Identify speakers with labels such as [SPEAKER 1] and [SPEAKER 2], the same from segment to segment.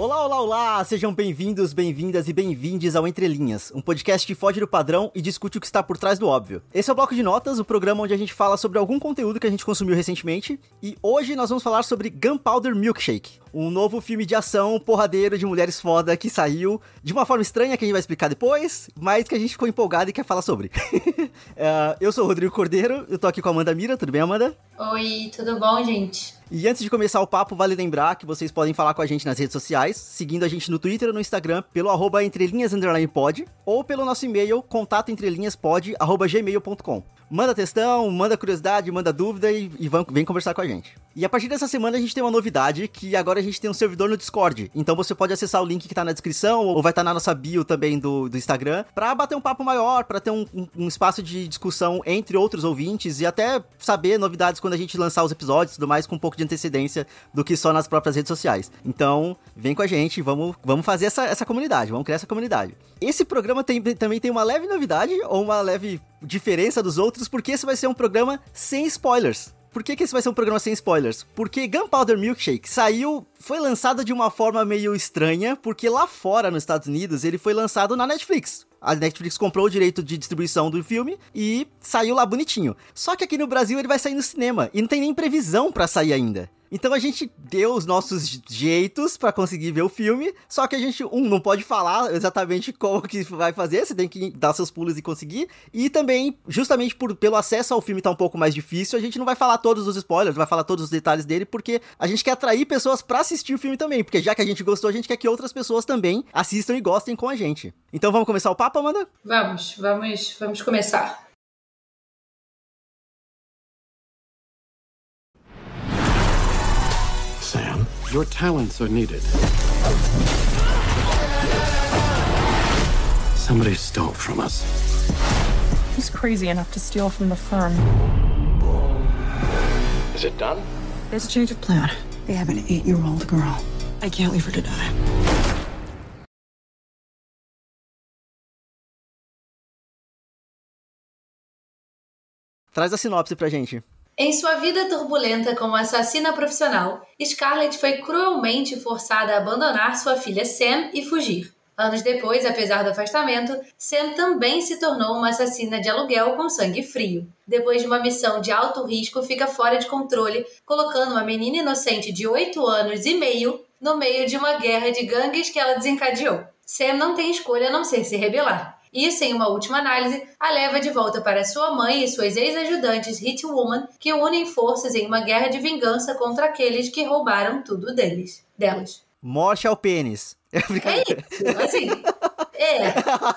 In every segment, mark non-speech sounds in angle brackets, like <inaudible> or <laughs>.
[SPEAKER 1] Olá, olá, olá! Sejam bem-vindos, bem-vindas e bem-vindes ao Entre Linhas, um podcast que foge do padrão e discute o que está por trás do óbvio. Esse é o Bloco de Notas, o programa onde a gente fala sobre algum conteúdo que a gente consumiu recentemente, e hoje nós vamos falar sobre Gunpowder Milkshake, um novo filme de ação porradeiro de mulheres foda que saiu de uma forma estranha que a gente vai explicar depois, mas que a gente ficou empolgado e quer falar sobre. uh, <laughs> eu sou o Rodrigo Cordeiro, eu tô aqui com a Amanda Mira, tudo bem, Amanda?
[SPEAKER 2] Oi, tudo bom, gente?
[SPEAKER 1] E antes de começar o papo, vale lembrar que vocês podem falar com a gente nas redes sociais, seguindo a gente no Twitter ou no Instagram pelo arroba entrelinhas_pod ou pelo nosso e-mail contatoentrelinhaspod@gmail.com. Manda textão, manda curiosidade, manda dúvida e, e vem, vem conversar com a gente. E a partir dessa semana a gente tem uma novidade, que agora a gente tem um servidor no Discord. Então você pode acessar o link que tá na descrição, ou vai estar tá na nossa bio também do, do Instagram, pra bater um papo maior, pra ter um, um, um, espaço de discussão entre outros ouvintes e até saber novidades quando a gente lançar os episódios e tudo mais com um pouco de antecedência do que só nas próprias redes sociais. Então, vem com a gente, vamos, vamos fazer essa, essa comunidade, vamos criar essa comunidade. Esse programa tem, também tem uma leve novidade, ou uma leve diferença dos outros, porque esse vai ser um programa sem spoilers. Por que, que esse vai ser um programa sem spoilers? Porque Gunpowder Milkshake saiu, foi lançado de uma forma meio estranha, porque lá fora, nos Estados Unidos, ele foi lançado na Netflix. A Netflix comprou o direito de distribuição do filme e saiu lá bonitinho. Só que aqui no Brasil ele vai sair no cinema e não tem nem previsão para sair ainda. Então a gente deu os nossos jeitos para conseguir ver o filme, só que a gente, um, não pode falar exatamente como que vai fazer, você tem que dar seus pulos e conseguir, e também, justamente por, pelo acesso ao filme tá um pouco mais difícil, a gente não vai falar todos os spoilers, vai falar todos os detalhes dele, porque a gente quer atrair pessoas para assistir o filme também, porque já que a gente gostou, a gente quer que outras pessoas também assistam e gostem com a gente. Então vamos começar o papo, Amanda?
[SPEAKER 2] Vamos, vamos, vamos começar.
[SPEAKER 3] Your talents are needed. Somebody stole from us.
[SPEAKER 4] Who's crazy enough to steal from the firm?
[SPEAKER 3] Is it done?
[SPEAKER 4] There's a change of plan. They have an eight-year-old girl. I can't leave her to die.
[SPEAKER 1] Traz a sinopse pra gente.
[SPEAKER 2] Em sua vida turbulenta como assassina profissional, Scarlett foi cruelmente forçada a abandonar sua filha Sam e fugir. Anos depois, apesar do afastamento, Sam também se tornou uma assassina de aluguel com sangue frio. Depois de uma missão de alto risco, fica fora de controle, colocando uma menina inocente de 8 anos e meio no meio de uma guerra de gangues que ela desencadeou. Sam não tem escolha a não ser se rebelar. Isso, em uma última análise, a leva de volta para sua mãe e suas ex-ajudantes Hitwoman, que unem forças em uma guerra de vingança contra aqueles que roubaram tudo deles, delas.
[SPEAKER 1] Morte ao pênis. <laughs>
[SPEAKER 2] É isso, assim. É.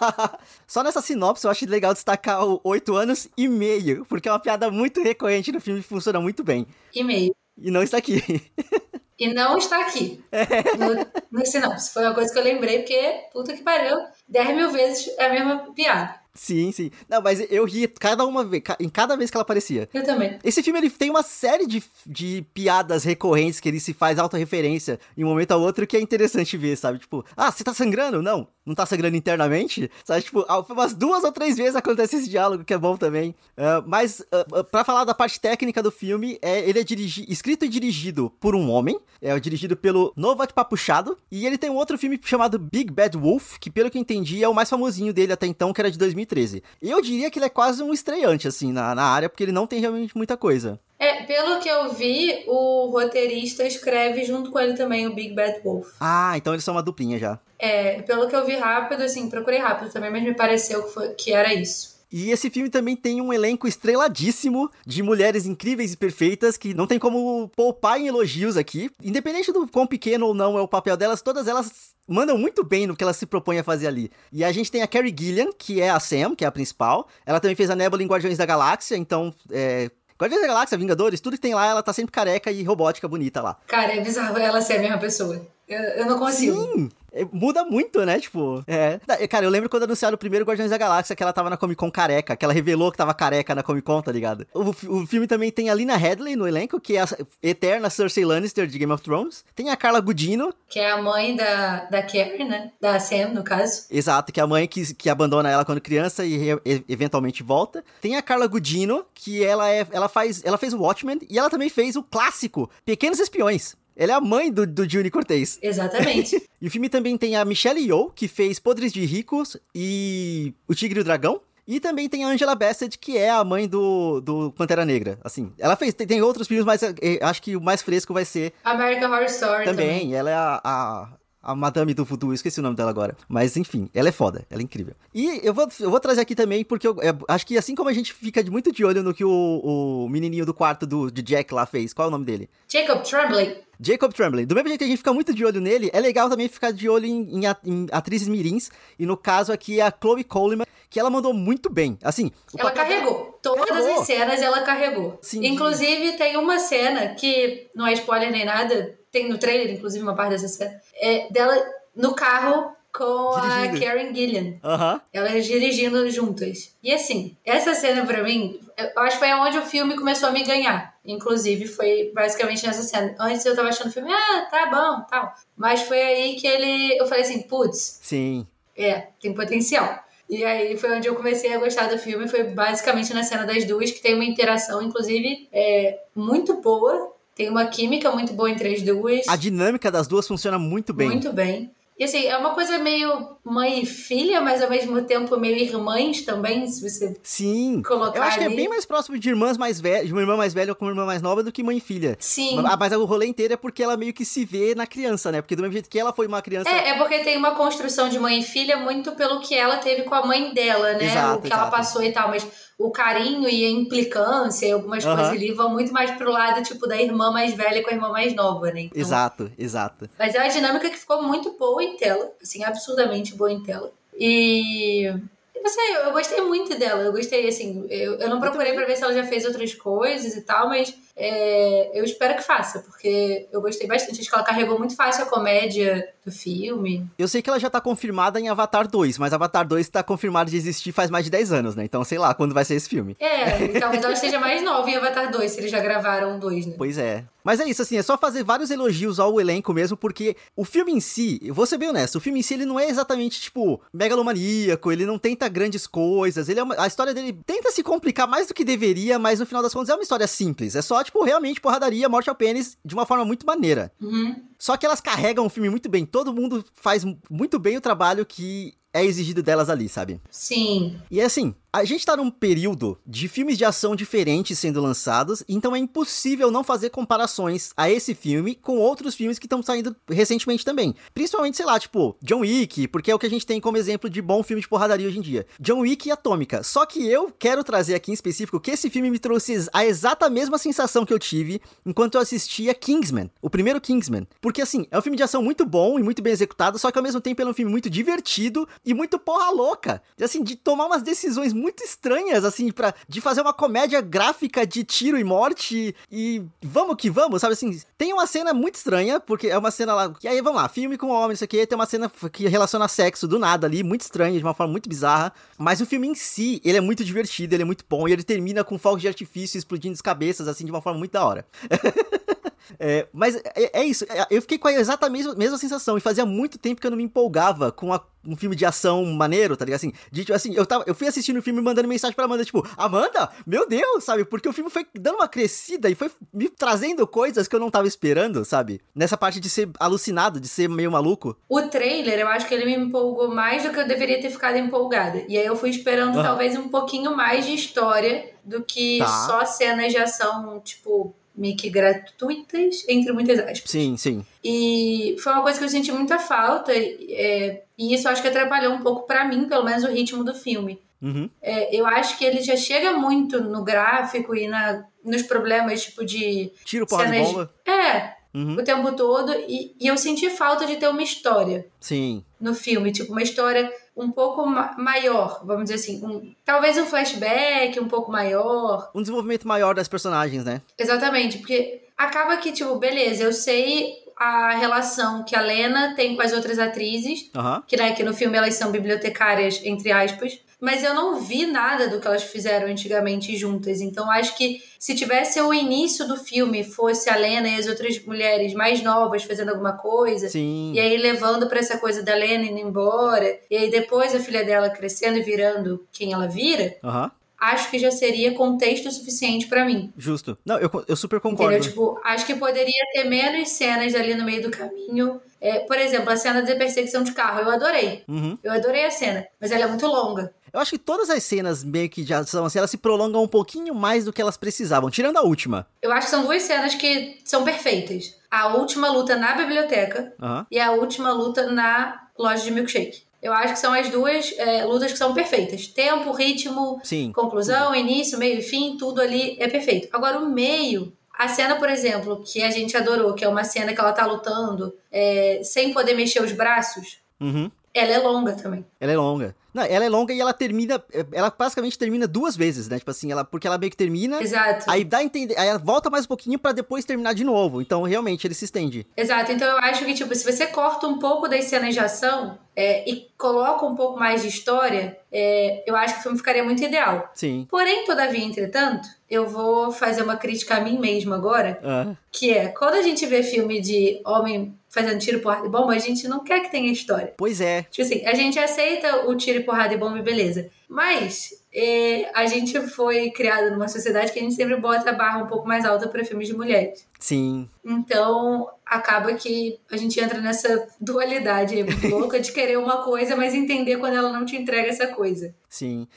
[SPEAKER 2] <laughs>
[SPEAKER 1] Só nessa sinopse eu acho legal destacar o 8 anos e meio, porque é uma piada muito recorrente no filme e funciona muito bem.
[SPEAKER 2] E meio.
[SPEAKER 1] E não está aqui. <laughs>
[SPEAKER 2] E não está aqui. É. No, no sinopse. Foi uma coisa que eu lembrei, porque, puta que pariu, 10 mil vezes é a mesma piada.
[SPEAKER 1] Sim, sim. Não, mas eu ri cada uma vez, em cada vez que ela aparecia.
[SPEAKER 2] Eu também.
[SPEAKER 1] Esse filme ele tem uma série de, de piadas recorrentes que ele se faz autorreferência em um momento ao outro que é interessante ver, sabe? Tipo, ah, você tá sangrando? Não, não tá sangrando internamente? Sabe? Tipo, umas duas ou três vezes acontece esse diálogo que é bom também. Uh, mas, uh, uh, pra falar da parte técnica do filme, é, ele é dirigi escrito e dirigido por um homem, é dirigido pelo Novak Papuchado, e ele tem um outro filme chamado Big Bad Wolf, que pelo que eu entendi é o mais famosinho dele até então, que era de 2000 2013. Eu diria que ele é quase um estreante, assim, na, na área, porque ele não tem realmente muita coisa.
[SPEAKER 2] É, pelo que eu vi, o roteirista escreve junto com ele também o Big Bad Wolf.
[SPEAKER 1] Ah, então eles são uma duplinha já.
[SPEAKER 2] É, pelo que eu vi rápido, assim, procurei rápido também, mas me pareceu que, foi, que era isso.
[SPEAKER 1] E esse filme também tem um elenco estreladíssimo de mulheres incríveis e perfeitas que não tem como poupar em elogios aqui. Independente do quão pequeno ou não é o papel delas, todas elas mandam muito bem no que elas se propõem a fazer ali. E a gente tem a Carrie Gillian, que é a Sam, que é a principal. Ela também fez a Nebula em Guardiões da Galáxia, então é, Guardiões da Galáxia, Vingadores, tudo que tem lá, ela tá sempre careca e robótica bonita lá.
[SPEAKER 2] Cara, é bizarro ela ser a mesma pessoa. Eu, eu não consigo.
[SPEAKER 1] Sim, é, muda muito, né? Tipo, é. Cara, eu lembro quando anunciaram o primeiro Guardiões da Galáxia que ela tava na Comic Con careca, que ela revelou que tava careca na Comic Con, tá ligado? O, o filme também tem a Lina Headley no elenco, que é a eterna Cersei Lannister de Game of Thrones. Tem a Carla Gudino.
[SPEAKER 2] Que é a mãe da, da Carrie, né? Da Sam, no caso.
[SPEAKER 1] Exato, que é a mãe que, que abandona ela quando criança e, e eventualmente volta. Tem a Carla Gudino, que ela é. Ela faz. Ela fez o Watchmen e ela também fez o clássico Pequenos Espiões. Ela é a mãe do, do Juni Cortez.
[SPEAKER 2] Exatamente. <laughs>
[SPEAKER 1] E o filme também tem a Michelle Yeoh, que fez Podres de Ricos e O Tigre e o Dragão. E também tem a Angela Bassett, que é a mãe do, do Pantera Negra. Assim, ela fez. Tem, tem outros filmes, mas eh, acho que o mais fresco vai ser
[SPEAKER 2] American Horror Story
[SPEAKER 1] também.
[SPEAKER 2] também.
[SPEAKER 1] Ela é a, a, a Madame do Voodoo, esqueci o nome dela agora. Mas enfim, ela é foda, ela é incrível. E eu vou, eu vou trazer aqui também, porque eu é, acho que assim como a gente fica muito de olho no que o, o menininho do quarto do, de Jack lá fez, qual é o nome dele?
[SPEAKER 2] Jacob Tremblay.
[SPEAKER 1] Jacob Tremblay. Do mesmo jeito que a gente fica muito de olho nele, é legal também ficar de olho em, em em atrizes mirins. E no caso aqui é a Chloe Coleman, que ela mandou muito bem. Assim,
[SPEAKER 2] Ela
[SPEAKER 1] dela-
[SPEAKER 2] carregou. Todas
[SPEAKER 1] Carregou.
[SPEAKER 2] as cenas ela carregou.
[SPEAKER 1] Sim.
[SPEAKER 2] Inclusive, tem uma cena que não é spoiler nem nada, tem no trailer, inclusive, uma parte dessa cena, é dela no carro com
[SPEAKER 1] Dirigindo.
[SPEAKER 2] a Karen Gillian.
[SPEAKER 1] Aham.
[SPEAKER 2] Elas dirigindo juntas. E assim, essa cena pra mim, eu acho que foi onde o filme começou a me ganhar. Inclusive, foi basicamente nessa cena. Antes eu tava achando o filme, ah, tá bom, tal. Mas foi aí que ele. Eu falei assim, putz,
[SPEAKER 1] Sim.
[SPEAKER 2] é, tem potencial. E aí foi onde eu comecei a gostar do filme, foi basicamente na cena das duas, que tem uma interação, inclusive, é, muito boa. Tem uma química muito boa entre as duas.
[SPEAKER 1] A dinâmica das duas funciona muito bem.
[SPEAKER 2] Muito bem. E assim, é uma coisa meio mãe e filha, mas ao mesmo tempo meio irmãs também, se você
[SPEAKER 1] Sim.
[SPEAKER 2] colocar
[SPEAKER 1] Eu acho que é
[SPEAKER 2] ali.
[SPEAKER 1] bem mais próximo de irmãs mais velhas, de uma irmã mais velha com uma irmã mais nova do que mãe e filha.
[SPEAKER 2] Sim.
[SPEAKER 1] Mas o rolê inteiro é porque ela meio que se vê na criança, né? Porque do mesmo jeito que ela foi uma criança.
[SPEAKER 2] É, é porque tem uma construção de mãe e filha muito pelo que ela teve com a mãe dela, né?
[SPEAKER 1] Exato,
[SPEAKER 2] o que ela
[SPEAKER 1] exato.
[SPEAKER 2] passou e tal, mas o carinho e a implicância e algumas
[SPEAKER 1] Aham.
[SPEAKER 2] coisas ali vão muito mais pro lado, tipo, da irmã mais velha com a irmã mais nova, né? Então,
[SPEAKER 1] Exato, exato.
[SPEAKER 2] Mas é uma dinâmica que ficou muito boa em tela, assim, absurdamente boa em tela. E. Não sei, eu gostei muito dela. Eu gostei, assim. Eu, eu não procurei pra ver se ela já fez outras coisas e tal, mas é, eu espero que faça, porque eu gostei bastante. Acho que ela carregou muito fácil a comédia do filme.
[SPEAKER 1] Eu sei que ela já tá confirmada em Avatar 2, mas Avatar 2 tá confirmado de existir faz mais de 10 anos, né? Então sei lá quando vai ser esse filme.
[SPEAKER 2] É, talvez ela esteja mais nova em Avatar 2, se eles já gravaram dois, né?
[SPEAKER 1] Pois é. Mas é isso, assim, é só fazer vários elogios ao elenco mesmo, porque o filme em si, eu vou ser bem honesto, o filme em si ele não é exatamente, tipo, megalomaníaco, ele não tenta grandes coisas, ele é uma- a história dele tenta se complicar mais do que deveria, mas no final das contas é uma história simples. É só, tipo, realmente porradaria, morte ao pênis, de uma forma muito maneira.
[SPEAKER 2] Uhum.
[SPEAKER 1] Só que elas carregam o filme muito bem, todo mundo faz muito bem o trabalho que é exigido delas ali, sabe?
[SPEAKER 2] Sim.
[SPEAKER 1] E é assim, a gente tá num período de filmes de ação diferentes sendo lançados, então é impossível não fazer comparações a esse filme com outros filmes que estão saindo recentemente também. Principalmente, sei lá, tipo, John Wick, porque é o que a gente tem como exemplo de bom filme de porradaria hoje em dia. John Wick e Atômica. Só que eu quero trazer aqui em específico que esse filme me trouxe a exata mesma sensação que eu tive enquanto eu assistia Kingsman, o primeiro Kingsman. Porque assim, é um filme de ação muito bom e muito bem executado, só que ao mesmo tempo é um filme muito divertido e muito porra louca. Assim, de tomar umas decisões muito estranhas, assim, para de fazer uma comédia gráfica de tiro e morte e vamos que vamos, sabe assim? Tem uma cena muito estranha, porque é uma cena lá. E aí, vamos lá, filme com homem, isso aqui, tem uma cena que relaciona sexo do nada ali, muito estranha, de uma forma muito bizarra. Mas o filme em si, ele é muito divertido, ele é muito bom, e ele termina com fogos de artifício explodindo as cabeças, assim, de uma forma muito da hora. <laughs> É, mas é, é isso, é, eu fiquei com a exata mesma, mesma sensação, e fazia muito tempo que eu não me empolgava com a- um filme de ação maneiro, tá ligado? Assim, de, tipo, assim eu, tava, eu fui assistindo o filme e mandando mensagem pra Amanda, tipo, Amanda, meu Deus, sabe? Porque o filme foi dando uma crescida e foi me trazendo coisas que eu não tava esperando, sabe? Nessa parte de ser alucinado, de ser meio maluco.
[SPEAKER 2] O trailer, eu acho que ele me empolgou mais do que eu deveria ter ficado empolgada. E aí eu fui esperando talvez um pouquinho mais de história do que
[SPEAKER 1] Tá.
[SPEAKER 2] só cenas de ação, tipo, meio que gratuitas, entre muitas aspas.
[SPEAKER 1] Sim, sim.
[SPEAKER 2] E foi uma coisa que eu senti muita falta, é, e isso acho que atrapalhou um pouco pra mim, pelo menos, o ritmo do filme.
[SPEAKER 1] Uhum.
[SPEAKER 2] É, eu acho que ele já chega muito no gráfico e na, nos problemas, tipo, de
[SPEAKER 1] Tiro, porra
[SPEAKER 2] cenas-
[SPEAKER 1] bomba.
[SPEAKER 2] É,
[SPEAKER 1] Uhum.
[SPEAKER 2] o tempo todo, e, e eu senti falta de ter uma história
[SPEAKER 1] Sim.
[SPEAKER 2] no filme, tipo, uma história um pouco ma- maior, vamos dizer assim, um- talvez um flashback um pouco maior.
[SPEAKER 1] Um desenvolvimento maior das personagens, né?
[SPEAKER 2] Exatamente, porque acaba que, tipo, beleza, eu sei a relação que a Lena tem com as outras atrizes,
[SPEAKER 1] Aham.
[SPEAKER 2] que, né, que no filme elas são bibliotecárias, entre aspas, mas eu não vi nada do que elas fizeram antigamente juntas. Então acho que se tivesse o início do filme fosse a Lena e as outras mulheres mais novas fazendo alguma coisa,
[SPEAKER 1] Sim.
[SPEAKER 2] e aí levando pra essa coisa da Lena indo embora, e aí depois a filha dela crescendo e virando quem ela vira,
[SPEAKER 1] Aham.
[SPEAKER 2] acho que já seria contexto suficiente para mim.
[SPEAKER 1] Justo. Não, eu, eu super concordo.
[SPEAKER 2] Entendeu? Tipo, acho que poderia ter menos cenas ali no meio do caminho. É, por exemplo, a cena de perseguição de carro, eu adorei.
[SPEAKER 1] Uhum.
[SPEAKER 2] Eu adorei a cena, mas ela é muito longa.
[SPEAKER 1] Eu acho que todas as cenas meio que de ação, assim, elas se prolongam um pouquinho mais do que elas precisavam, tirando a última.
[SPEAKER 2] Eu acho que são duas cenas que são perfeitas. A última luta na biblioteca
[SPEAKER 1] Aham.
[SPEAKER 2] e a última luta na loja de milkshake. Eu acho que são as duas é, lutas que são perfeitas. Tempo, ritmo,
[SPEAKER 1] Sim.
[SPEAKER 2] conclusão, início, meio e fim, tudo ali é perfeito. Agora, o meio, a cena, por exemplo, que a gente adorou, que é uma cena que ela tá lutando é, sem poder mexer os braços,
[SPEAKER 1] Uhum.
[SPEAKER 2] ela é longa também.
[SPEAKER 1] Ela é longa. Não, ela é longa e ela termina. Ela basicamente termina duas vezes, né? Tipo assim, ela, porque ela meio que termina.
[SPEAKER 2] Exato.
[SPEAKER 1] Aí dá a entender. Aí ela volta mais um pouquinho pra depois terminar de novo. Então, realmente, ele se estende.
[SPEAKER 2] Exato, então eu acho que, tipo, se você corta um pouco das cenas de ação é, e coloca um pouco mais de história, é, eu acho que o filme ficaria muito ideal.
[SPEAKER 1] Sim.
[SPEAKER 2] Porém, todavia, entretanto, eu vou fazer uma crítica a mim mesma agora,
[SPEAKER 1] Ah,
[SPEAKER 2] que é, quando a gente vê filme de homem fazendo tiro, porrada e bomba, a gente não quer que tenha história.
[SPEAKER 1] pois é.
[SPEAKER 2] Tipo assim, a gente aceita o tiro, porrada e bomba e beleza. Mas é, a gente foi criado numa sociedade que a gente sempre bota a barra um pouco mais alta para filmes de mulheres.
[SPEAKER 1] Sim.
[SPEAKER 2] Então, acaba que a gente entra nessa dualidade louca de querer uma coisa, mas entender quando ela não te entrega essa coisa.
[SPEAKER 1] Sim.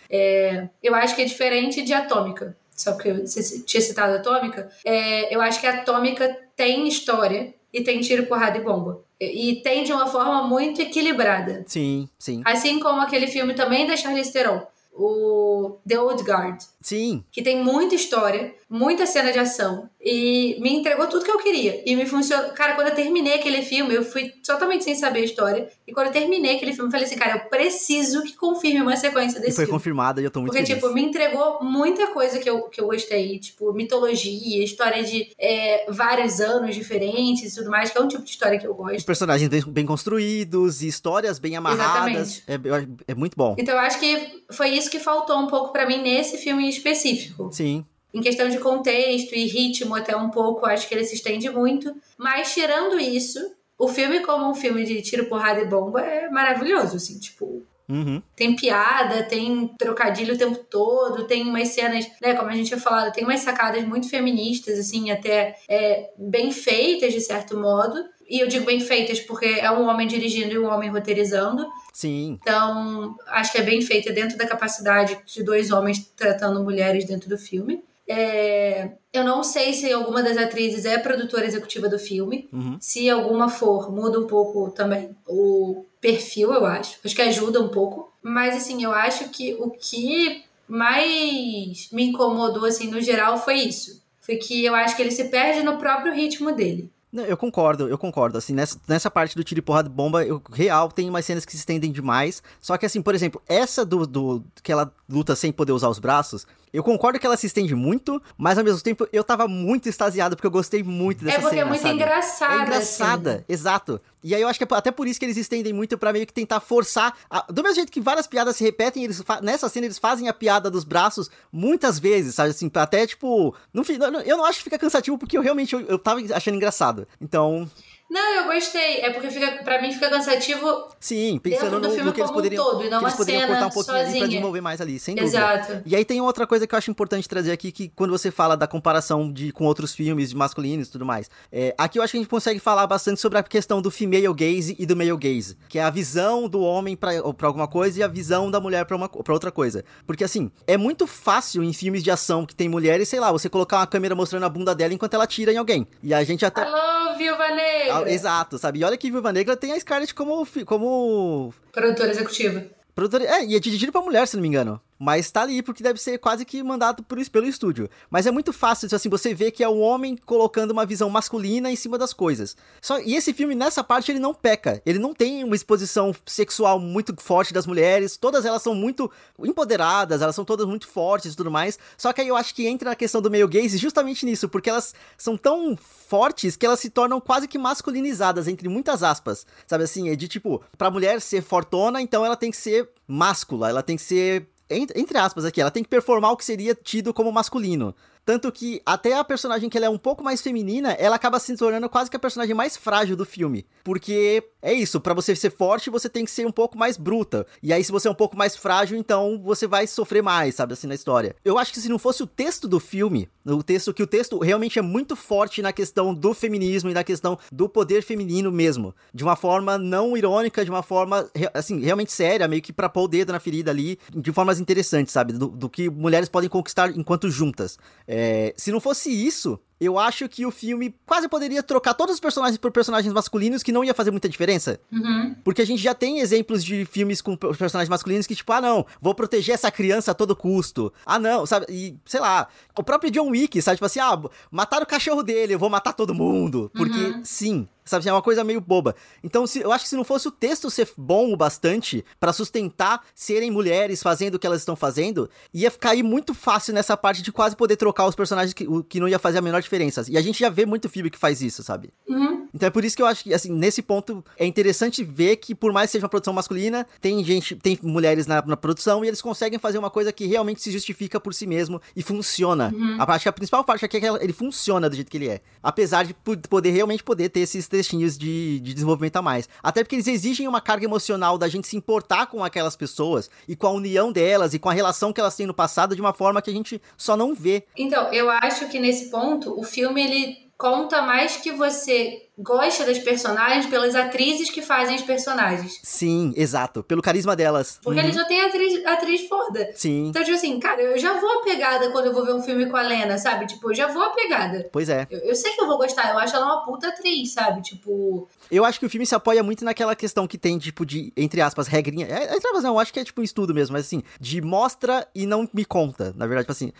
[SPEAKER 2] Eu acho que é diferente de Atômica. Só porque você tinha citado Atômica. É, eu acho que Atômica tem história e tem tiro, porrada e bomba. E, e tem de uma forma muito equilibrada.
[SPEAKER 1] Sim. Sim.
[SPEAKER 2] Assim como aquele filme também da Charlize Theron, o The Old Guard,
[SPEAKER 1] Sim.
[SPEAKER 2] que tem muita história, muita cena de ação e me entregou tudo que eu queria. E me funcionou. Cara, quando eu terminei aquele filme, eu fui totalmente sem saber a história. E quando eu terminei aquele filme, eu falei assim, cara, eu preciso que confirme uma sequência
[SPEAKER 1] E
[SPEAKER 2] desse
[SPEAKER 1] foi
[SPEAKER 2] filme.
[SPEAKER 1] confirmada e eu tô muito
[SPEAKER 2] Porque,
[SPEAKER 1] feliz.
[SPEAKER 2] tipo, me entregou muita coisa que eu, que eu gostei. Tipo, mitologia, história de é, vários anos diferentes e tudo mais, que é um tipo de história que eu gosto.
[SPEAKER 1] Personagens bem, bem construídos, e histórias bem amarradas. É, é- é muito bom.
[SPEAKER 2] Então, eu acho que foi isso que faltou um pouco pra mim nesse filme específico.
[SPEAKER 1] Sim.
[SPEAKER 2] Em questão de contexto e ritmo, até um pouco, acho que ele se estende muito. Mas, tirando isso, o filme, como um filme de tiro, porrada e bomba, é maravilhoso, assim, tipo.
[SPEAKER 1] Uhum.
[SPEAKER 2] Tem piada, tem trocadilho o tempo todo, tem umas cenas, né, como a gente tinha falado, tem umas sacadas muito feministas, assim, até é, bem feitas, de certo modo. E eu digo bem feitas porque é um homem dirigindo e um homem roteirizando.
[SPEAKER 1] Sim.
[SPEAKER 2] Então, acho que é bem feita dentro da capacidade de dois homens tratando mulheres dentro do filme. É, Eu não sei se alguma das atrizes é produtora executiva do filme.
[SPEAKER 1] Uhum.
[SPEAKER 2] Se alguma for, muda um pouco também o perfil, eu acho. Acho que ajuda um pouco. Mas, assim, eu acho que o que mais me incomodou, assim, no geral, foi isso. Foi que eu acho que ele se perde no próprio ritmo dele.
[SPEAKER 1] Eu concordo, eu concordo. Assim, nessa, nessa parte do tiro e porrada de bomba, eu, real, tem umas cenas que se estendem demais. Só que, assim, por exemplo, essa do, do que ela luta sem poder usar os braços, eu concordo que ela se estende muito, mas ao mesmo tempo eu tava muito extasiado porque eu gostei muito dessa
[SPEAKER 2] é porque
[SPEAKER 1] cena.
[SPEAKER 2] é muito
[SPEAKER 1] sabe?
[SPEAKER 2] engraçada.
[SPEAKER 1] É engraçada, exato. E aí eu acho que é até por isso que eles estendem muito pra meio que tentar forçar. a- do mesmo jeito que várias piadas se repetem, eles fa- nessa cena eles fazem a piada dos braços muitas vezes, sabe? Assim, até tipo. Não- eu não acho que fica cansativo porque eu realmente eu, eu tava achando engraçado. Então,
[SPEAKER 2] Não, eu gostei. É porque fica, pra mim fica cansativo.
[SPEAKER 1] sim, pensando no, no que eles
[SPEAKER 2] como um
[SPEAKER 1] poderiam.
[SPEAKER 2] todo, e não
[SPEAKER 1] que eles poderiam cortar um pouquinho ali pra
[SPEAKER 2] sozinha.
[SPEAKER 1] desenvolver mais ali, sem dúvida.
[SPEAKER 2] Exato.
[SPEAKER 1] E aí tem outra coisa que eu acho importante trazer aqui, que quando você fala da comparação de, com outros filmes de masculinos e tudo mais, é, aqui eu acho que a gente consegue falar bastante sobre a questão do female gaze e do male gaze, que é a visão do homem pra, pra alguma coisa e a visão da mulher pra, uma, pra outra coisa. Porque assim, é muito fácil em filmes de ação que tem mulheres, sei lá, você colocar uma câmera mostrando a bunda dela enquanto ela tira em alguém. E a gente até...
[SPEAKER 2] Alô, Viúva
[SPEAKER 1] Ah,
[SPEAKER 2] Negra!
[SPEAKER 1] exato, sabe? E olha que Viúva Negra tem a Scarlett como, como
[SPEAKER 2] Produtora executiva.
[SPEAKER 1] Produtora, é, e é dirigido pra mulher, se não me engano. Mas tá ali porque deve ser quase que mandado por, pelo estúdio. Mas é muito fácil, assim, você vê que é o homem colocando uma visão masculina em cima das coisas. Só, e esse filme, nessa parte, ele não peca. Ele não tem uma exposição sexual muito forte das mulheres. Todas elas são muito empoderadas, elas são todas muito fortes e tudo mais. Só que aí eu acho que entra na questão do meio gaze justamente nisso, porque elas são tão fortes que elas se tornam quase que masculinizadas, entre muitas aspas. Sabe assim, é de tipo, pra mulher ser fortona, então ela tem que ser máscula, ela tem que ser entre aspas aqui, ela tem que performar o que seria tido como masculino. Tanto que até a personagem que ela é um pouco mais feminina, ela acaba se tornando quase que a personagem mais frágil do filme. Porque é isso, para você ser forte, você tem que ser um pouco mais bruta. E aí, se você é um pouco mais frágil, então você vai sofrer mais, sabe, assim, na história. Eu acho que se não fosse o texto do filme, o texto, que o texto realmente é muito forte na questão do feminismo e na questão do poder feminino mesmo. De uma forma não irônica, de uma forma, assim, realmente séria, meio que pra pôr o dedo na ferida ali, de formas interessantes, sabe? Do, do que mulheres podem conquistar enquanto juntas. É, se não fosse isso, eu acho que o filme quase poderia trocar todos os personagens por personagens masculinos que não ia fazer muita diferença.
[SPEAKER 2] Uhum.
[SPEAKER 1] Porque a gente já tem exemplos de filmes com personagens masculinos que, tipo, ah, não, vou proteger essa criança a todo custo. Ah, não, sabe? E, sei lá, o próprio John Wick, sabe? Tipo assim, ah, mataram o cachorro dele, eu vou matar todo mundo. Porque, uhum. sim, Sabe, é uma coisa meio boba. Então, se, eu acho que se não fosse o texto ser bom o bastante para sustentar serem mulheres fazendo o que elas estão fazendo, ia cair muito fácil nessa parte de quase poder trocar os personagens que, o, que não ia fazer a menor diferença. E a gente já vê muito filme que faz isso, sabe?
[SPEAKER 2] Uhum.
[SPEAKER 1] Então é por isso que eu acho que, assim, nesse ponto é interessante ver que, por mais que seja uma produção masculina, tem gente, tem mulheres na, na produção e eles conseguem fazer uma coisa que realmente se justifica por si mesmo e funciona.
[SPEAKER 2] Uhum.
[SPEAKER 1] A, parte, a principal parte aqui é que ele funciona do jeito que ele é. Apesar de poder realmente poder ter esses trechinhos de, de desenvolvimento a mais. Até porque eles exigem uma carga emocional da gente se importar com aquelas pessoas e com a união delas e com a relação que elas têm no passado de uma forma que a gente só não vê.
[SPEAKER 2] Então, eu acho que nesse ponto o filme ele conta mais que você gosta das personagens pelas atrizes que fazem os personagens.
[SPEAKER 1] Sim, exato. Pelo carisma delas.
[SPEAKER 2] Porque uhum. ele já tem atriz, atriz foda.
[SPEAKER 1] Sim.
[SPEAKER 2] Então, tipo assim, cara, eu já vou apegada quando eu vou ver um filme com a Lena, sabe? Tipo, eu já vou apegada.
[SPEAKER 1] Pois é.
[SPEAKER 2] Eu, eu sei que eu vou gostar, eu acho ela uma puta atriz, sabe? Tipo.
[SPEAKER 1] Eu acho que o filme se apoia muito naquela questão que tem, tipo, de, entre aspas, regrinha. É, entre aspas, não, eu acho que é tipo um estudo mesmo, mas assim, de mostra e não me conta. Na verdade, tipo assim,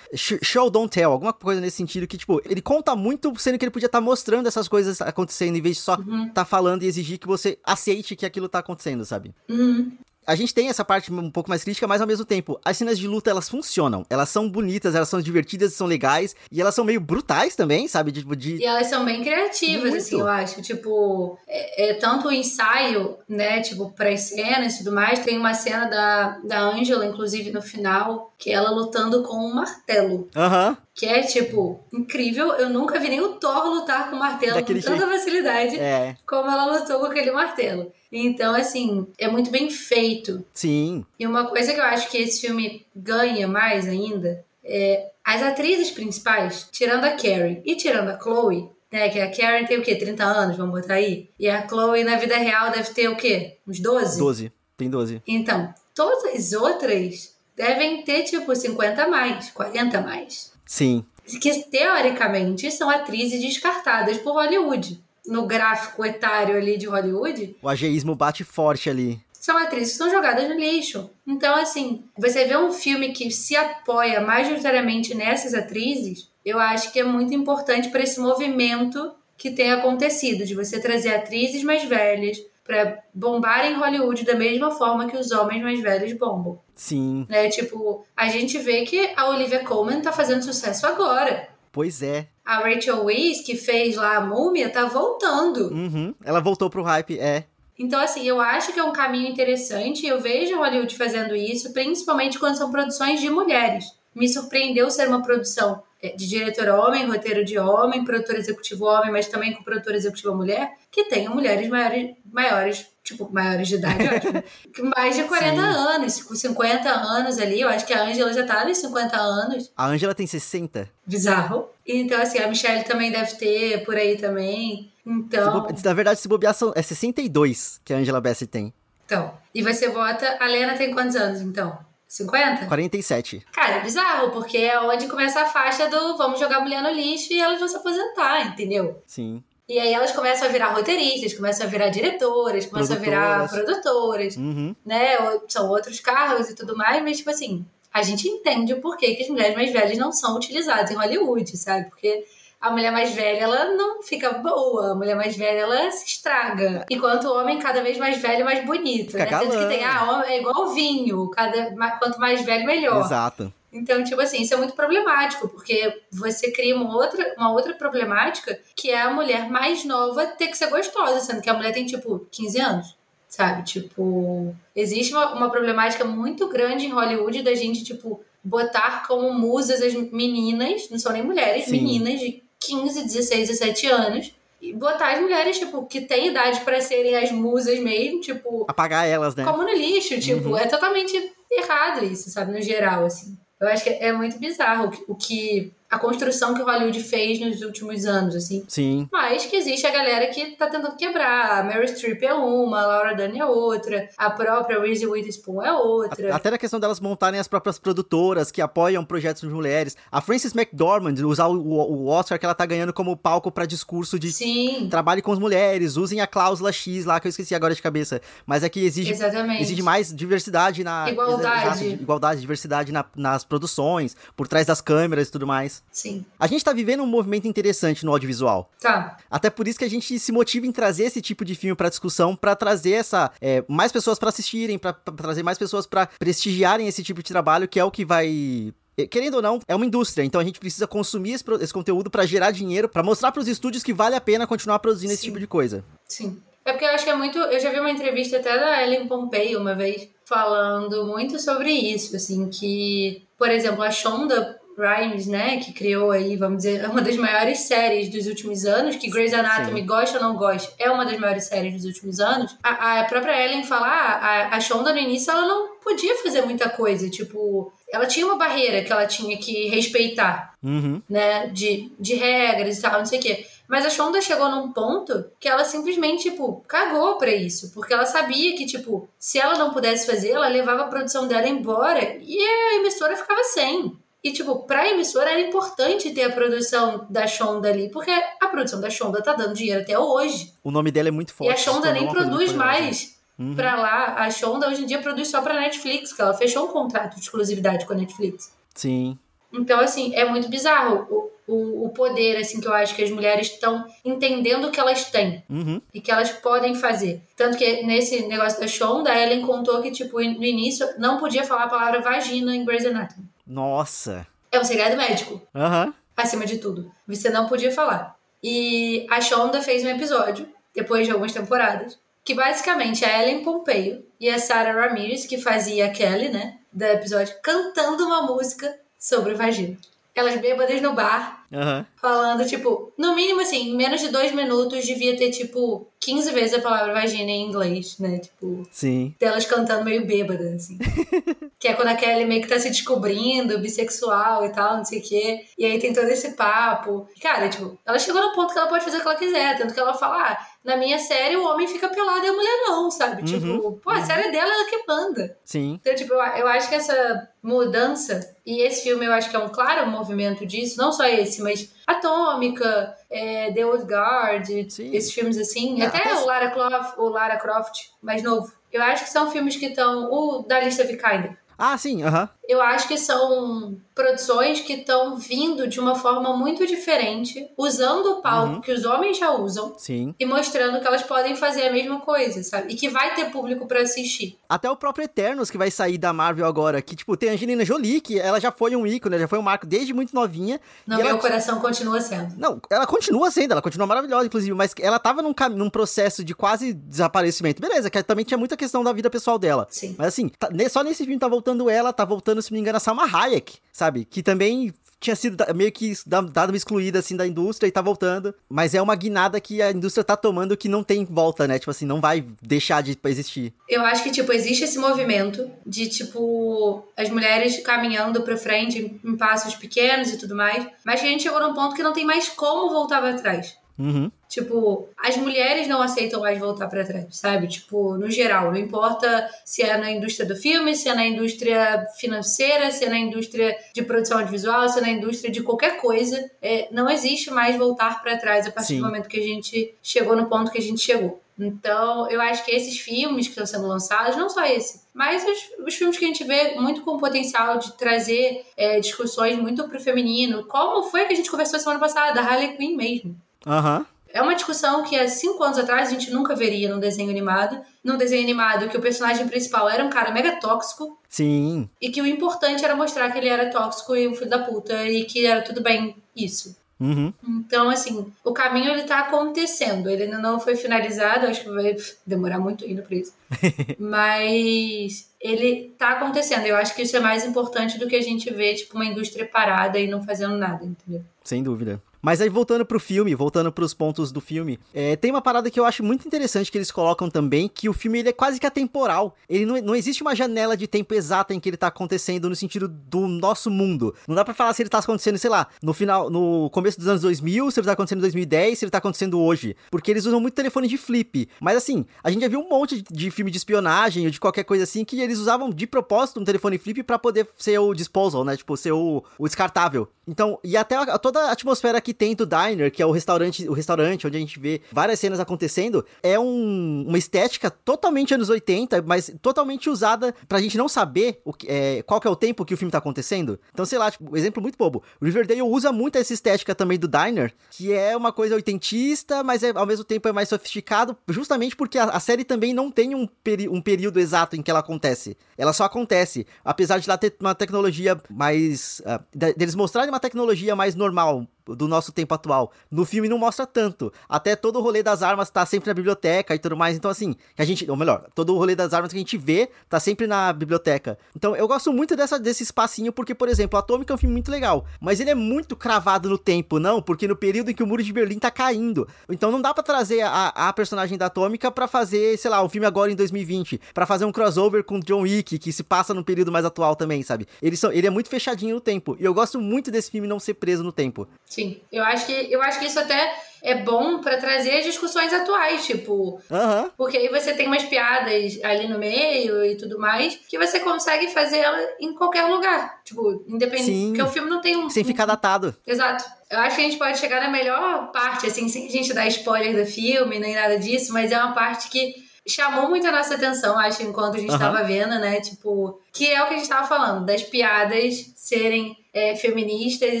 [SPEAKER 1] show, don't tell, alguma coisa nesse sentido que, tipo, ele conta muito, sendo que ele podia estar tá mostrando essas coisas acontecendo em vez de só uhum. tá falando e exigir que você aceite que aquilo tá acontecendo, sabe?
[SPEAKER 2] Uhum
[SPEAKER 1] a gente tem essa parte um pouco mais crítica, mas ao mesmo tempo, as cenas de luta elas funcionam. Elas são bonitas, elas são divertidas, são legais e elas são meio brutais também, sabe? Tipo, de...
[SPEAKER 2] E elas são bem criativas, Muito. assim, eu acho. Tipo, é, é, tanto o ensaio, né? Tipo, pra cenas e tudo mais. Tem uma cena da, da Angela, inclusive, no final, que é ela lutando com um martelo.
[SPEAKER 1] Aham. Uhum.
[SPEAKER 2] Que é, tipo, incrível. Eu nunca vi nem o Thor lutar com martelo Daquele com tanta jeito. facilidade
[SPEAKER 1] é.
[SPEAKER 2] como ela lutou com aquele martelo. Então, assim, é muito bem feito.
[SPEAKER 1] Sim.
[SPEAKER 2] E uma coisa que eu acho que esse filme ganha mais ainda é as atrizes principais, tirando a Carrie e tirando a Chloe, né? Que a Karen tem o quê? 30 anos, vamos botar aí. E a Chloe na vida real deve ter o quê? Uns 12?
[SPEAKER 1] 12. Tem 12.
[SPEAKER 2] Então, todas as outras devem ter, tipo, 50 a mais, 40 a mais.
[SPEAKER 1] Sim.
[SPEAKER 2] Que teoricamente são atrizes descartadas por Hollywood no gráfico etário ali de Hollywood.
[SPEAKER 1] O ageísmo bate forte ali.
[SPEAKER 2] São atrizes que são jogadas no lixo. Então, assim, você vê um filme que se apoia majoritariamente nessas atrizes, eu acho que é muito importante para esse movimento que tem acontecido, de você trazer atrizes mais velhas para bombar em Hollywood da mesma forma que os homens mais velhos bombam.
[SPEAKER 1] Sim.
[SPEAKER 2] Né? Tipo, a gente vê que a Olivia Colman tá fazendo sucesso agora.
[SPEAKER 1] Pois é.
[SPEAKER 2] A Rachel Weisz, que fez lá a Múmia, tá voltando.
[SPEAKER 1] Uhum. Ela voltou pro hype, é.
[SPEAKER 2] Então, assim, eu acho que é um caminho interessante. Eu vejo Hollywood fazendo isso, principalmente quando são produções de mulheres. Me surpreendeu ser uma produção de diretor homem, roteiro de homem, produtor executivo homem, mas também com produtor executivo mulher, que tenham mulheres maiores, maiores tipo, maiores de idade, <laughs> mais de 40 Sim. anos, com 50 anos ali. Eu acho que a Angela já tá nos 50 anos.
[SPEAKER 1] A Angela tem 60.
[SPEAKER 2] Bizarro. Então, assim, a Michelle também deve ter por aí também. Então.
[SPEAKER 1] Na verdade, se bobear, são, é 62 que a Angela Bassett tem.
[SPEAKER 2] Então. E você bota. A Lena tem quantos anos, então? 50?
[SPEAKER 1] 47.
[SPEAKER 2] Cara, é bizarro, porque é onde começa a faixa do vamos jogar mulher no lixo e elas vão se aposentar, entendeu?
[SPEAKER 1] Sim.
[SPEAKER 2] E aí elas começam a virar roteiristas, começam a virar diretoras, começam produtoras. a virar produtoras,
[SPEAKER 1] uhum.
[SPEAKER 2] né? São outros cargos e tudo mais, mas tipo assim, a gente entende o porquê que as mulheres mais velhas não são utilizadas em Hollywood, sabe? Porque a mulher mais velha, ela não fica boa. A mulher mais velha, ela se estraga. Enquanto o homem, cada vez mais velho, mais bonito.
[SPEAKER 1] Fica
[SPEAKER 2] né? Tanto que tem, ah, é igual vinho. Cada, quanto mais velho, melhor.
[SPEAKER 1] Exato.
[SPEAKER 2] Então, tipo assim, isso é muito problemático, porque você cria uma outra, uma outra problemática que é a mulher mais nova ter que ser gostosa, sendo que a mulher tem, tipo, 15 anos. sabe? Tipo, existe uma, uma problemática muito grande em Hollywood da gente, tipo, botar como musas as meninas, não são nem mulheres,
[SPEAKER 1] Sim.
[SPEAKER 2] meninas de 15, 16, 17 anos. E botar as mulheres, tipo, que têm idade pra serem as musas mesmo, tipo,
[SPEAKER 1] Apagar elas, né?
[SPEAKER 2] como no lixo, tipo,
[SPEAKER 1] Uhum.
[SPEAKER 2] é totalmente errado isso, sabe, no geral, assim. Eu acho que é muito bizarro o que a construção que Hollywood fez nos últimos anos, assim.
[SPEAKER 1] Sim.
[SPEAKER 2] Mas que existe a galera que tá tentando quebrar. A Meryl Streep é uma, a Laura Dern é outra, a própria Reese Witherspoon é outra.
[SPEAKER 1] Até na questão delas montarem as próprias produtoras que apoiam projetos de mulheres. A Frances McDormand usar o, o Oscar que ela tá ganhando como palco pra discurso de
[SPEAKER 2] Sim,
[SPEAKER 1] trabalhe com as mulheres, usem a cláusula X lá, que eu esqueci agora de cabeça. Mas é que exige,
[SPEAKER 2] exatamente.
[SPEAKER 1] exige mais diversidade na.
[SPEAKER 2] Igualdade.
[SPEAKER 1] Exato, igualdade, diversidade na- nas produções, por trás das câmeras e tudo mais.
[SPEAKER 2] Sim.
[SPEAKER 1] A gente tá vivendo um movimento interessante no audiovisual.
[SPEAKER 2] Tá.
[SPEAKER 1] Até por isso que a gente se motiva em trazer esse tipo de filme pra discussão, pra trazer essa é, mais pessoas pra assistirem, pra pra trazer mais pessoas pra prestigiarem esse tipo de trabalho, que é o que vai eh, Querendo ou não, é uma indústria, então a gente precisa consumir esse, esse conteúdo pra gerar dinheiro, pra mostrar pros estúdios que vale a pena continuar produzindo esse
[SPEAKER 2] Sim.
[SPEAKER 1] tipo de coisa.
[SPEAKER 2] Sim. É porque eu acho que é muito. Eu já vi uma entrevista até da Ellen Pompei uma vez falando muito sobre isso, assim, que, por exemplo, a Shonda Rhimes, né, que criou aí, vamos dizer, uma das maiores séries dos últimos anos, que Grey's Anatomy,
[SPEAKER 1] Sim.
[SPEAKER 2] gosta ou não gosta, é uma das maiores séries dos últimos anos. A, a própria Ellen fala, ah, a, a Shonda no início ela não podia fazer muita coisa, tipo, ela tinha uma barreira que ela tinha que respeitar
[SPEAKER 1] Uhum.
[SPEAKER 2] né, de, de regras e tal, não sei o quê. Mas a Shonda chegou num ponto que ela simplesmente, tipo, cagou pra isso. Porque ela sabia que, tipo, se ela não pudesse fazer, ela levava a produção dela embora e a emissora ficava sem. E, tipo, pra emissora era importante ter a produção da Shonda ali, porque a produção da Shonda tá dando dinheiro até hoje.
[SPEAKER 1] O nome dela é muito forte.
[SPEAKER 2] e a Shonda nem produz mais
[SPEAKER 1] Uhum.
[SPEAKER 2] pra lá. A Shonda hoje em dia produz só pra Netflix, que ela fechou um contrato de exclusividade com a Netflix.
[SPEAKER 1] Sim.
[SPEAKER 2] Então, assim, é muito bizarro o, o, o poder, assim, que eu acho que as mulheres estão entendendo que elas têm
[SPEAKER 1] Uhum.
[SPEAKER 2] e que elas podem fazer. Tanto que nesse negócio da Shonda, Ellen contou que, tipo, no início não podia falar a palavra vagina em Grey's Anatomy.
[SPEAKER 1] Nossa.
[SPEAKER 2] É um segredo médico,
[SPEAKER 1] Aham.
[SPEAKER 2] acima de tudo. Você não podia falar. E a Shonda fez um episódio, depois de algumas temporadas, que basicamente a Ellen Pompeio e a Sarah Ramirez, que fazia a Kelly, né, do episódio, cantando uma música sobre vagina. Elas bêbadas no bar,
[SPEAKER 1] Aham.
[SPEAKER 2] falando, tipo, no mínimo assim, em menos de dois minutos devia ter, tipo, 15 vezes a palavra vagina em inglês, né? Tipo,
[SPEAKER 1] Sim.
[SPEAKER 2] delas cantando meio bêbadas, assim. <laughs> que é quando a Kelly meio que tá se descobrindo, bissexual e tal, não sei o quê. E aí tem todo esse papo. Cara, tipo, ela chegou no ponto que ela pode fazer o que ela quiser. Tanto que ela fala, ah, na minha série o homem fica pelado e a mulher não, sabe?
[SPEAKER 1] Uhum,
[SPEAKER 2] Tipo, pô, a série dela ela que manda.
[SPEAKER 1] Sim.
[SPEAKER 2] Então, tipo, eu, eu acho que essa mudança, e esse filme eu acho que é um claro movimento disso, não só esse, mas Atômica, é, The Old Guard,
[SPEAKER 1] Sim.
[SPEAKER 2] esses filmes assim,
[SPEAKER 1] É,
[SPEAKER 2] até
[SPEAKER 1] até-
[SPEAKER 2] o Lara, Croft, o Lara Croft, mais novo. Eu acho que são filmes que estão. O da lista Vikander.
[SPEAKER 1] Ah, sim. Aham.
[SPEAKER 2] Eu acho que são produções que estão vindo de uma forma muito diferente, usando o palco
[SPEAKER 1] Uhum.
[SPEAKER 2] que os homens já usam
[SPEAKER 1] Sim.
[SPEAKER 2] e mostrando que elas podem fazer a mesma coisa, sabe? E que vai ter público pra assistir.
[SPEAKER 1] Até o próprio Eternos que vai sair da Marvel agora, que, tipo, tem a Angelina Jolie, que ela já foi um ícone, já foi um marco desde muito novinha.
[SPEAKER 2] No
[SPEAKER 1] e
[SPEAKER 2] meu
[SPEAKER 1] ela
[SPEAKER 2] coração continua sendo.
[SPEAKER 1] Não, ela continua sendo, ela continua maravilhosa, inclusive, mas ela tava num, cam- num processo de quase desaparecimento. Beleza, que também tinha muita questão da vida pessoal dela.
[SPEAKER 2] Sim.
[SPEAKER 1] Mas assim, tá- só nesse filme tá voltando ela, tá voltando, se não me engano, a Salma Hayek, sabe? Que também tinha sido meio que da- dado uma excluída, assim, da indústria e tá voltando. Mas é uma guinada que a indústria tá tomando que não tem volta, né? Tipo assim, não vai deixar de existir.
[SPEAKER 2] Eu acho que, tipo, existe esse movimento de, tipo, as mulheres caminhando pra frente em, em passos pequenos e tudo mais, mas que a gente chegou num ponto que não tem mais como voltar pra trás.
[SPEAKER 1] Uhum.
[SPEAKER 2] Tipo, as mulheres não aceitam mais voltar pra trás, sabe? Tipo, no geral, não importa se é na indústria do filme, se é na indústria financeira, se é na indústria de produção audiovisual, se é na indústria de qualquer coisa, é, não existe mais voltar pra trás a partir
[SPEAKER 1] Sim.
[SPEAKER 2] do momento que a gente chegou no ponto que a gente chegou. Então, eu acho que esses filmes que estão sendo lançados, não só esse, mas os, os filmes que a gente vê muito com potencial de trazer é, discussões muito pro feminino, como foi que a gente conversou semana passada, da Harley Quinn mesmo.
[SPEAKER 1] Aham.
[SPEAKER 2] É uma discussão que há cinco anos atrás a gente nunca veria num desenho animado. Num desenho animado que o personagem principal era um cara mega tóxico
[SPEAKER 1] Sim.
[SPEAKER 2] e que o importante era mostrar que ele era tóxico e um filho da puta e que era tudo bem isso.
[SPEAKER 1] Uhum.
[SPEAKER 2] Então, assim, o caminho ele tá acontecendo. Ele ainda não foi finalizado, acho que vai demorar muito ainda pra isso. <laughs> Mas ele tá acontecendo. Eu acho que isso é mais importante do que a gente ver, tipo, uma indústria parada e não fazendo nada, entendeu?
[SPEAKER 1] Sem dúvida. Mas aí voltando pro filme, voltando pros pontos do filme, é, tem uma parada que eu acho muito interessante que eles colocam também, que o filme ele é quase que atemporal. Ele não, não existe uma janela de tempo exata em que ele tá acontecendo no sentido do nosso mundo. Não dá pra falar se ele tá acontecendo, sei lá, no final, no começo dos anos 2000, se ele tá acontecendo em 2010, se ele tá acontecendo hoje. Porque eles usam muito telefone de flip. Mas assim, a gente já viu um monte de, de filme de espionagem ou de qualquer coisa assim que eles usavam de propósito um telefone flip para poder ser o disposal, né? Tipo, ser o, o descartável. Então, e até a, toda a atmosfera que tem do diner, que é o restaurante, o restaurante onde a gente vê várias cenas acontecendo, é um, uma estética totalmente anos 80, mas totalmente usada pra gente não saber o que, é, qual que é o tempo que o filme tá acontecendo. Então, sei lá, tipo, exemplo muito bobo. Riverdale usa muito essa estética também do diner, que é uma coisa oitentista, mas é, ao mesmo tempo é mais sofisticado, justamente porque a, a série também não tem um, peri um período exato em que ela acontece. Ela só acontece. Apesar de lá ter uma tecnologia mais. Uh, deles mostrarem uma tecnologia mais normal, do nosso tempo atual. No filme não mostra tanto. Até todo o rolê das armas tá sempre na biblioteca e tudo mais. Então, assim, a gente. Ou melhor, todo o rolê das armas que a gente vê tá sempre na biblioteca. Então, eu gosto muito dessa, desse espacinho, porque, por exemplo, Atômica é um filme muito legal. Mas ele é muito cravado no tempo, não? Porque no período em que o muro de Berlim tá caindo. Então não dá para trazer a, a personagem da Atômica para fazer, sei lá, um filme agora em 2020. para fazer um crossover com John Wick, que se passa no período mais atual também, sabe? Eles são, ele é muito fechadinho no tempo. E eu gosto muito desse filme não ser preso no tempo.
[SPEAKER 2] Sim, eu acho que, eu acho que isso até é bom para trazer as discussões atuais, tipo.
[SPEAKER 1] Uhum.
[SPEAKER 2] Porque aí você tem umas piadas ali no meio e tudo mais, que você consegue fazer ela em qualquer lugar. Tipo, independente.
[SPEAKER 1] Sim.
[SPEAKER 2] Porque o filme não tem um.
[SPEAKER 1] Sem ficar datado.
[SPEAKER 2] Exato. Eu acho que a gente pode chegar na melhor parte, assim, sem a gente dar spoiler do filme, nem nada disso, mas é uma parte que chamou muito a nossa atenção, acho, enquanto a gente estava uhum. vendo, né? Tipo, que é o que a gente estava falando, das piadas serem é, feministas e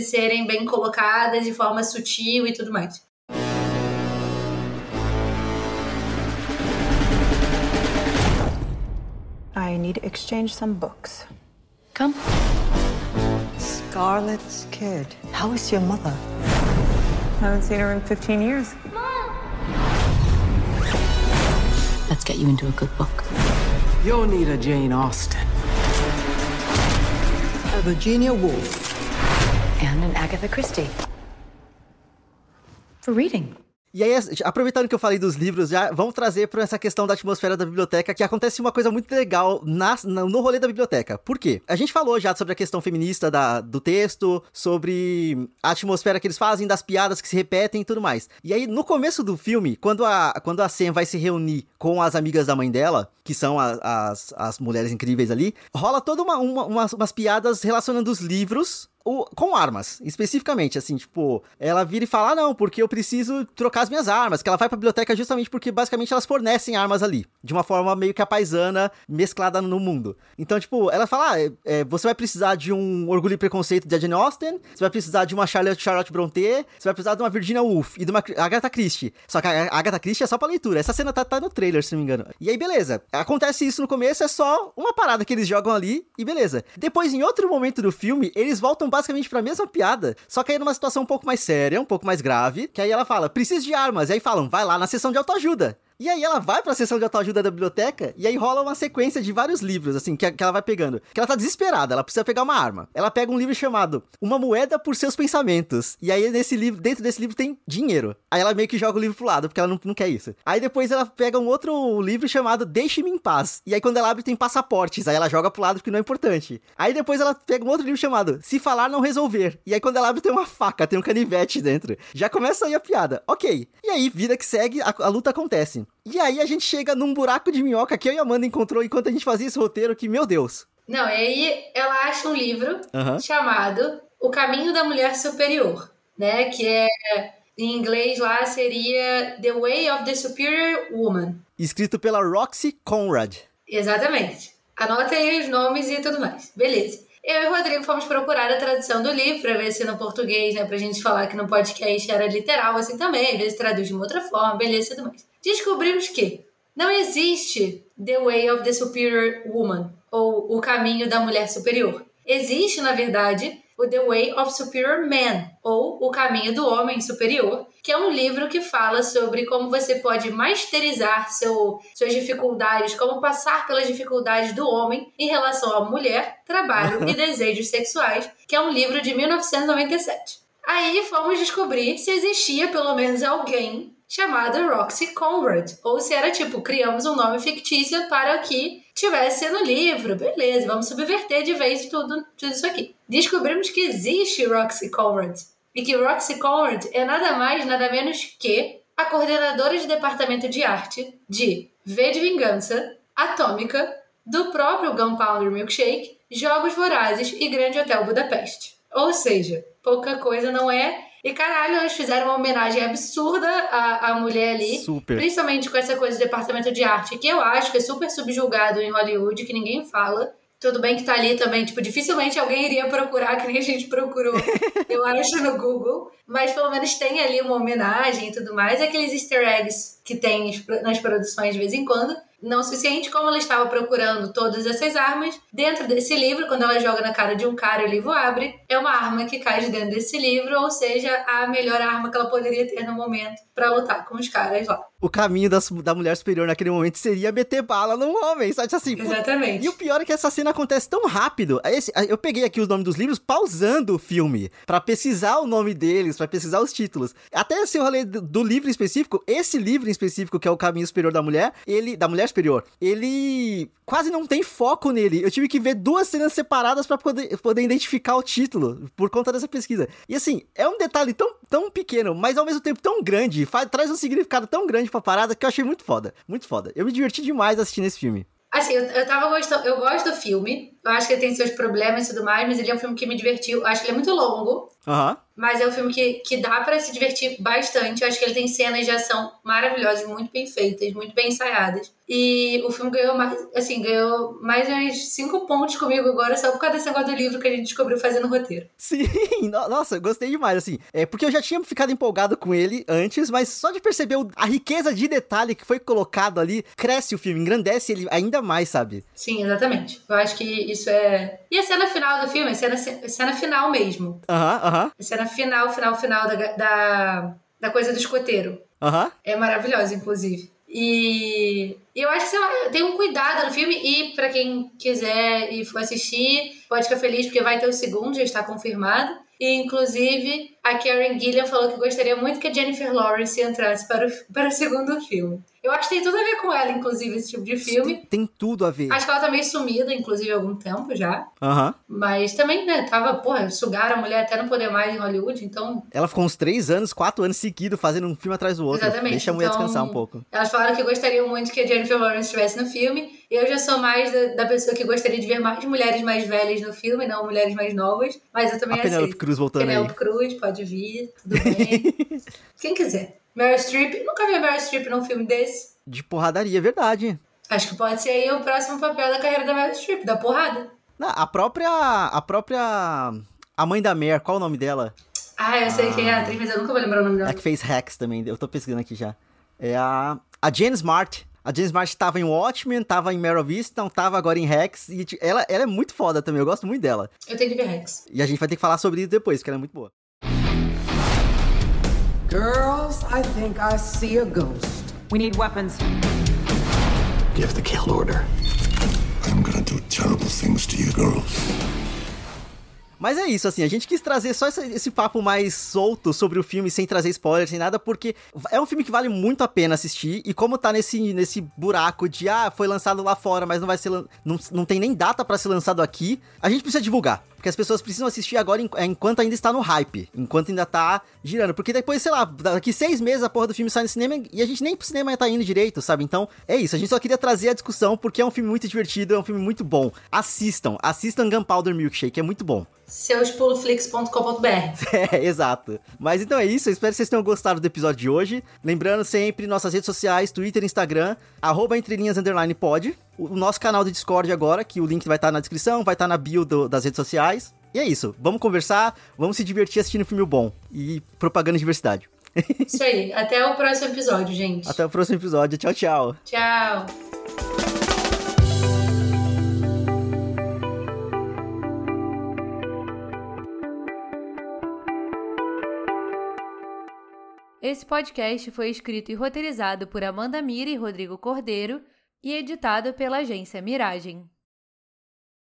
[SPEAKER 2] serem bem colocadas de forma sutil e tudo mais.
[SPEAKER 4] I need to exchange some books.
[SPEAKER 2] Come.
[SPEAKER 4] Scarlet's kid. How is your mother? I haven't seen her in 15 years.
[SPEAKER 5] Let's get you into a good book.
[SPEAKER 6] You'll need a Jane Austen.
[SPEAKER 4] Virginia Woolf.
[SPEAKER 5] And an Agatha Christie. For reading.
[SPEAKER 1] E aí, aproveitando que eu falei dos livros, já vamos trazer para essa questão da atmosfera da biblioteca, que acontece uma coisa muito legal na, no rolê da biblioteca. Por quê? A gente falou já sobre a questão feminista da, do texto, sobre a atmosfera que eles fazem, das piadas que se repetem e tudo mais. E aí, no começo do filme, quando a, quando a Sam vai se reunir com as amigas da mãe dela, que são a, as, as mulheres incríveis ali, rola toda uma, uma umas, umas piadas relacionando os livros o, com armas, especificamente, assim, tipo, ela vira e fala, ah, não, porque eu preciso trocar as minhas armas, que ela vai pra biblioteca justamente porque, basicamente, elas fornecem armas ali, de uma forma meio que a mesclada no mundo. Então, tipo, ela fala, ah, é, você vai precisar de um Orgulho e Preconceito de Jane Austen, você vai precisar de uma Charlotte, Charlotte Brontë, você vai precisar de uma Virginia Woolf e de uma Agatha Christie. Só que a Agatha Christie é só pra leitura, essa cena tá, tá no trailer, se não me engano. E aí, beleza, acontece isso no começo, é só uma parada que eles jogam ali, e beleza. Depois, em outro momento do filme, eles voltam basicamente pra mesma piada, só que aí numa situação um pouco mais séria, um pouco mais grave, que aí ela fala, preciso de armas, e aí falam, vai lá na sessão de autoajuda. E aí ela vai pra sessão de autoajuda da biblioteca e aí rola uma sequência de vários livros, assim, que, que ela vai pegando. Que ela tá desesperada, ela precisa pegar uma arma. Ela pega um livro chamado Uma Moeda por Seus Pensamentos. E aí nesse livro, dentro desse livro tem dinheiro. Aí ela meio que joga o livro pro lado, porque ela não, não quer isso. Aí depois ela pega um outro livro chamado Deixe-me em Paz. E aí quando ela abre tem passaportes. Aí ela joga pro lado porque não é importante. Aí depois ela pega um outro livro chamado Se Falar Não Resolver. E aí quando ela abre tem uma faca, tem um canivete dentro. Já começa aí a piada. Ok. E aí, vida que segue, a, a luta acontece. E aí a gente chega num buraco de minhoca que eu e a Amanda encontrou enquanto a gente fazia esse roteiro que, meu Deus.
[SPEAKER 2] Não, e aí ela acha um livro
[SPEAKER 1] Uhum.
[SPEAKER 2] chamado O Caminho da Mulher Superior, né? Que é em inglês lá seria The Way of the Superior Woman.
[SPEAKER 1] Escrito pela Roxy Conrad.
[SPEAKER 2] Exatamente. Anota aí os nomes e tudo mais. Beleza. Eu e o Rodrigo fomos procurar a tradução do livro pra ver se no português, né, pra gente falar que no podcast era literal assim também, às vezes traduz de uma outra forma, beleza e tudo mais. Descobrimos que não existe The Way of the Superior Woman, ou O Caminho da Mulher Superior. Existe, na verdade, o The Way of Superior Man, ou O Caminho do Homem Superior, que é um livro que fala sobre como você pode masterizar seu, suas dificuldades, como passar pelas dificuldades do homem em relação à mulher, trabalho e <laughs> desejos sexuais, que é um livro de 1997. Aí fomos descobrir se existia pelo menos alguém chamada Roxy Conrad, ou se era tipo, criamos um nome fictício para que tivesse no livro, beleza, vamos subverter de vez tudo, tudo isso aqui. Descobrimos que existe Roxy Conrad, e que Roxy Conrad é nada mais, nada menos que a coordenadora de departamento de arte de V de Vingança, Atômica, do próprio Gunpowder Milkshake, Jogos Vorazes e Grande Hotel Budapeste. Ou seja, pouca coisa não é e caralho, eles fizeram uma homenagem absurda à, à mulher ali.
[SPEAKER 1] Super.
[SPEAKER 2] Principalmente com essa coisa do departamento de arte, que eu acho que é super subjulgado em Hollywood, que ninguém fala. Tudo bem que tá ali também, tipo, dificilmente alguém iria procurar, que nem a gente procurou, <laughs> eu acho, no Google. Mas pelo menos tem ali uma homenagem e tudo mais. Aqueles easter eggs que tem nas produções de vez em quando. Não o suficiente como ela estava procurando todas essas armas. Dentro desse livro, quando ela joga na cara de um cara e o livro abre, é uma arma que cai de dentro desse livro, ou seja, a melhor arma que ela poderia ter no momento para lutar com os caras lá.
[SPEAKER 1] O caminho da, da mulher superior naquele momento seria meter bala num homem, sabe assim?
[SPEAKER 2] Exatamente.
[SPEAKER 1] E o pior é que essa cena acontece tão rápido. Esse, eu peguei aqui os nomes dos livros pausando o filme para pesquisar o nome deles, para pesquisar os títulos. Até esse rolê do, do livro em específico, esse livro em específico que é o Caminho Superior da Mulher, ele da mulher superior, ele quase não tem foco nele. Eu tive que ver duas cenas separadas para poder, poder identificar o título por conta dessa pesquisa. E assim, é um detalhe tão, tão pequeno, mas ao mesmo tempo tão grande, faz, traz um significado tão grande pra parada que eu achei muito foda. Muito foda. Eu me diverti demais assistindo esse filme.
[SPEAKER 2] Assim, eu, eu tava gostando, eu gosto do filme. Eu acho que ele tem seus problemas e tudo mais, mas ele é um filme que me divertiu. Eu acho que ele é muito longo.
[SPEAKER 1] Uhum.
[SPEAKER 2] Mas é um filme que, que dá para se divertir bastante. Eu acho que ele tem cenas de ação maravilhosas, muito bem feitas, muito bem ensaiadas. E o filme ganhou mais, assim, ganhou mais uns cinco pontos comigo agora, só por causa desse negócio do livro que a gente descobriu fazendo roteiro.
[SPEAKER 1] Sim, <laughs> nossa, gostei demais, assim. É porque eu já tinha ficado empolgado com ele antes, mas só de perceber a riqueza de detalhe que foi colocado ali, cresce o filme, engrandece ele ainda mais, sabe?
[SPEAKER 2] Sim, exatamente. Eu acho que isso é. E a cena final do filme, a cena, a cena final mesmo.
[SPEAKER 1] Aham, aham.
[SPEAKER 2] A cena final, final, final da, da, da coisa do escoteiro.
[SPEAKER 1] Aham.
[SPEAKER 2] É maravilhosa, inclusive. E eu acho que, sei lá, tem um cuidado no filme. E para quem quiser e for assistir, pode ficar feliz porque vai ter o segundo, já está confirmado. E, inclusive, a Karen Gillian falou que gostaria muito que a Jennifer Lawrence entrasse para o, <laughs> para o segundo filme. Eu acho que tem tudo a ver com ela, inclusive, esse tipo de filme.
[SPEAKER 1] Tem, tem tudo a ver.
[SPEAKER 2] Acho que ela tá meio sumida, inclusive, há algum tempo já.
[SPEAKER 1] Aham.
[SPEAKER 2] Mas também, né, tava, porra, sugaram a mulher até não poder mais em Hollywood, então.
[SPEAKER 1] Ela ficou uns três anos, quatro anos seguidos fazendo um filme atrás do outro.
[SPEAKER 2] Exatamente.
[SPEAKER 1] Deixa a mulher
[SPEAKER 2] Então,
[SPEAKER 1] descansar um pouco.
[SPEAKER 2] Elas falaram que gostariam muito que a Jennifer Lawrence estivesse no filme. Eu já sou mais da, da pessoa que gostaria de ver mais mulheres mais velhas no filme, não mulheres mais novas. Mas eu também
[SPEAKER 1] A
[SPEAKER 2] aceito.
[SPEAKER 1] Cruz voltando
[SPEAKER 2] Penélope Cruz, pode vir, tudo bem. <laughs> Quem quiser. Meryl Streep, nunca vi a Meryl Streep num filme desse.
[SPEAKER 1] De porradaria, é verdade.
[SPEAKER 2] Acho que pode ser aí o próximo papel da carreira da Meryl Streep, da porrada.
[SPEAKER 1] Não, a própria. A própria. A mãe da Mare, qual o nome dela?
[SPEAKER 2] Ah, eu sei quem é a atriz, mas eu nunca vou lembrar o nome dela.
[SPEAKER 1] que fez Rex também, eu tô pesquisando aqui já. É a. A Jane Smart. A Jane Smart tava em Watchmen, tava em of Easttown, tava agora em Rex. E ti- ela, ela é muito foda também, eu gosto muito dela.
[SPEAKER 2] Eu tenho que ver Rex.
[SPEAKER 1] E a gente vai ter que falar sobre isso depois, que ela é muito boa.
[SPEAKER 6] Girls, I think I see a ghost.
[SPEAKER 4] We need weapons.
[SPEAKER 3] Give the kill order.
[SPEAKER 7] I'm gonna do terrible things to you girls.
[SPEAKER 1] Mas é isso, assim, a gente quis trazer só esse, esse papo mais solto sobre o filme, sem trazer spoilers, sem nada, porque é um filme que vale muito a pena assistir, e como tá nesse, nesse buraco de, ah, foi lançado lá fora, mas não vai ser, não, não tem nem data pra ser lançado aqui, a gente precisa divulgar. Porque as pessoas precisam assistir agora en- enquanto ainda está no hype, enquanto ainda tá girando. Porque depois, sei lá, daqui seis meses a porra do filme sai no cinema e a gente nem pro cinema tá indo direito, sabe? Então, é isso. A gente só queria trazer a discussão porque é um filme muito divertido, é um filme muito bom. Assistam, assistam Gunpowder Milkshake, é muito bom.
[SPEAKER 2] Seuspuloflix.com.br <laughs>
[SPEAKER 1] É, exato. Mas então é isso, eu espero que vocês tenham gostado do episódio de hoje. Lembrando sempre nossas redes sociais, Twitter, Instagram, arroba entrelinhas underline pod o nosso canal do Discord agora, que o link vai estar tá na descrição, vai estar tá na bio do, das redes sociais. E é isso. Vamos conversar, vamos se divertir assistindo filme bom e propagando diversidade. <laughs>
[SPEAKER 2] Isso aí. Até o próximo episódio, gente.
[SPEAKER 1] Até o próximo episódio. Tchau, tchau.
[SPEAKER 2] Tchau. Esse podcast foi escrito e roteirizado por Amanda Mira e Rodrigo Cordeiro e editado pela agência Miragem.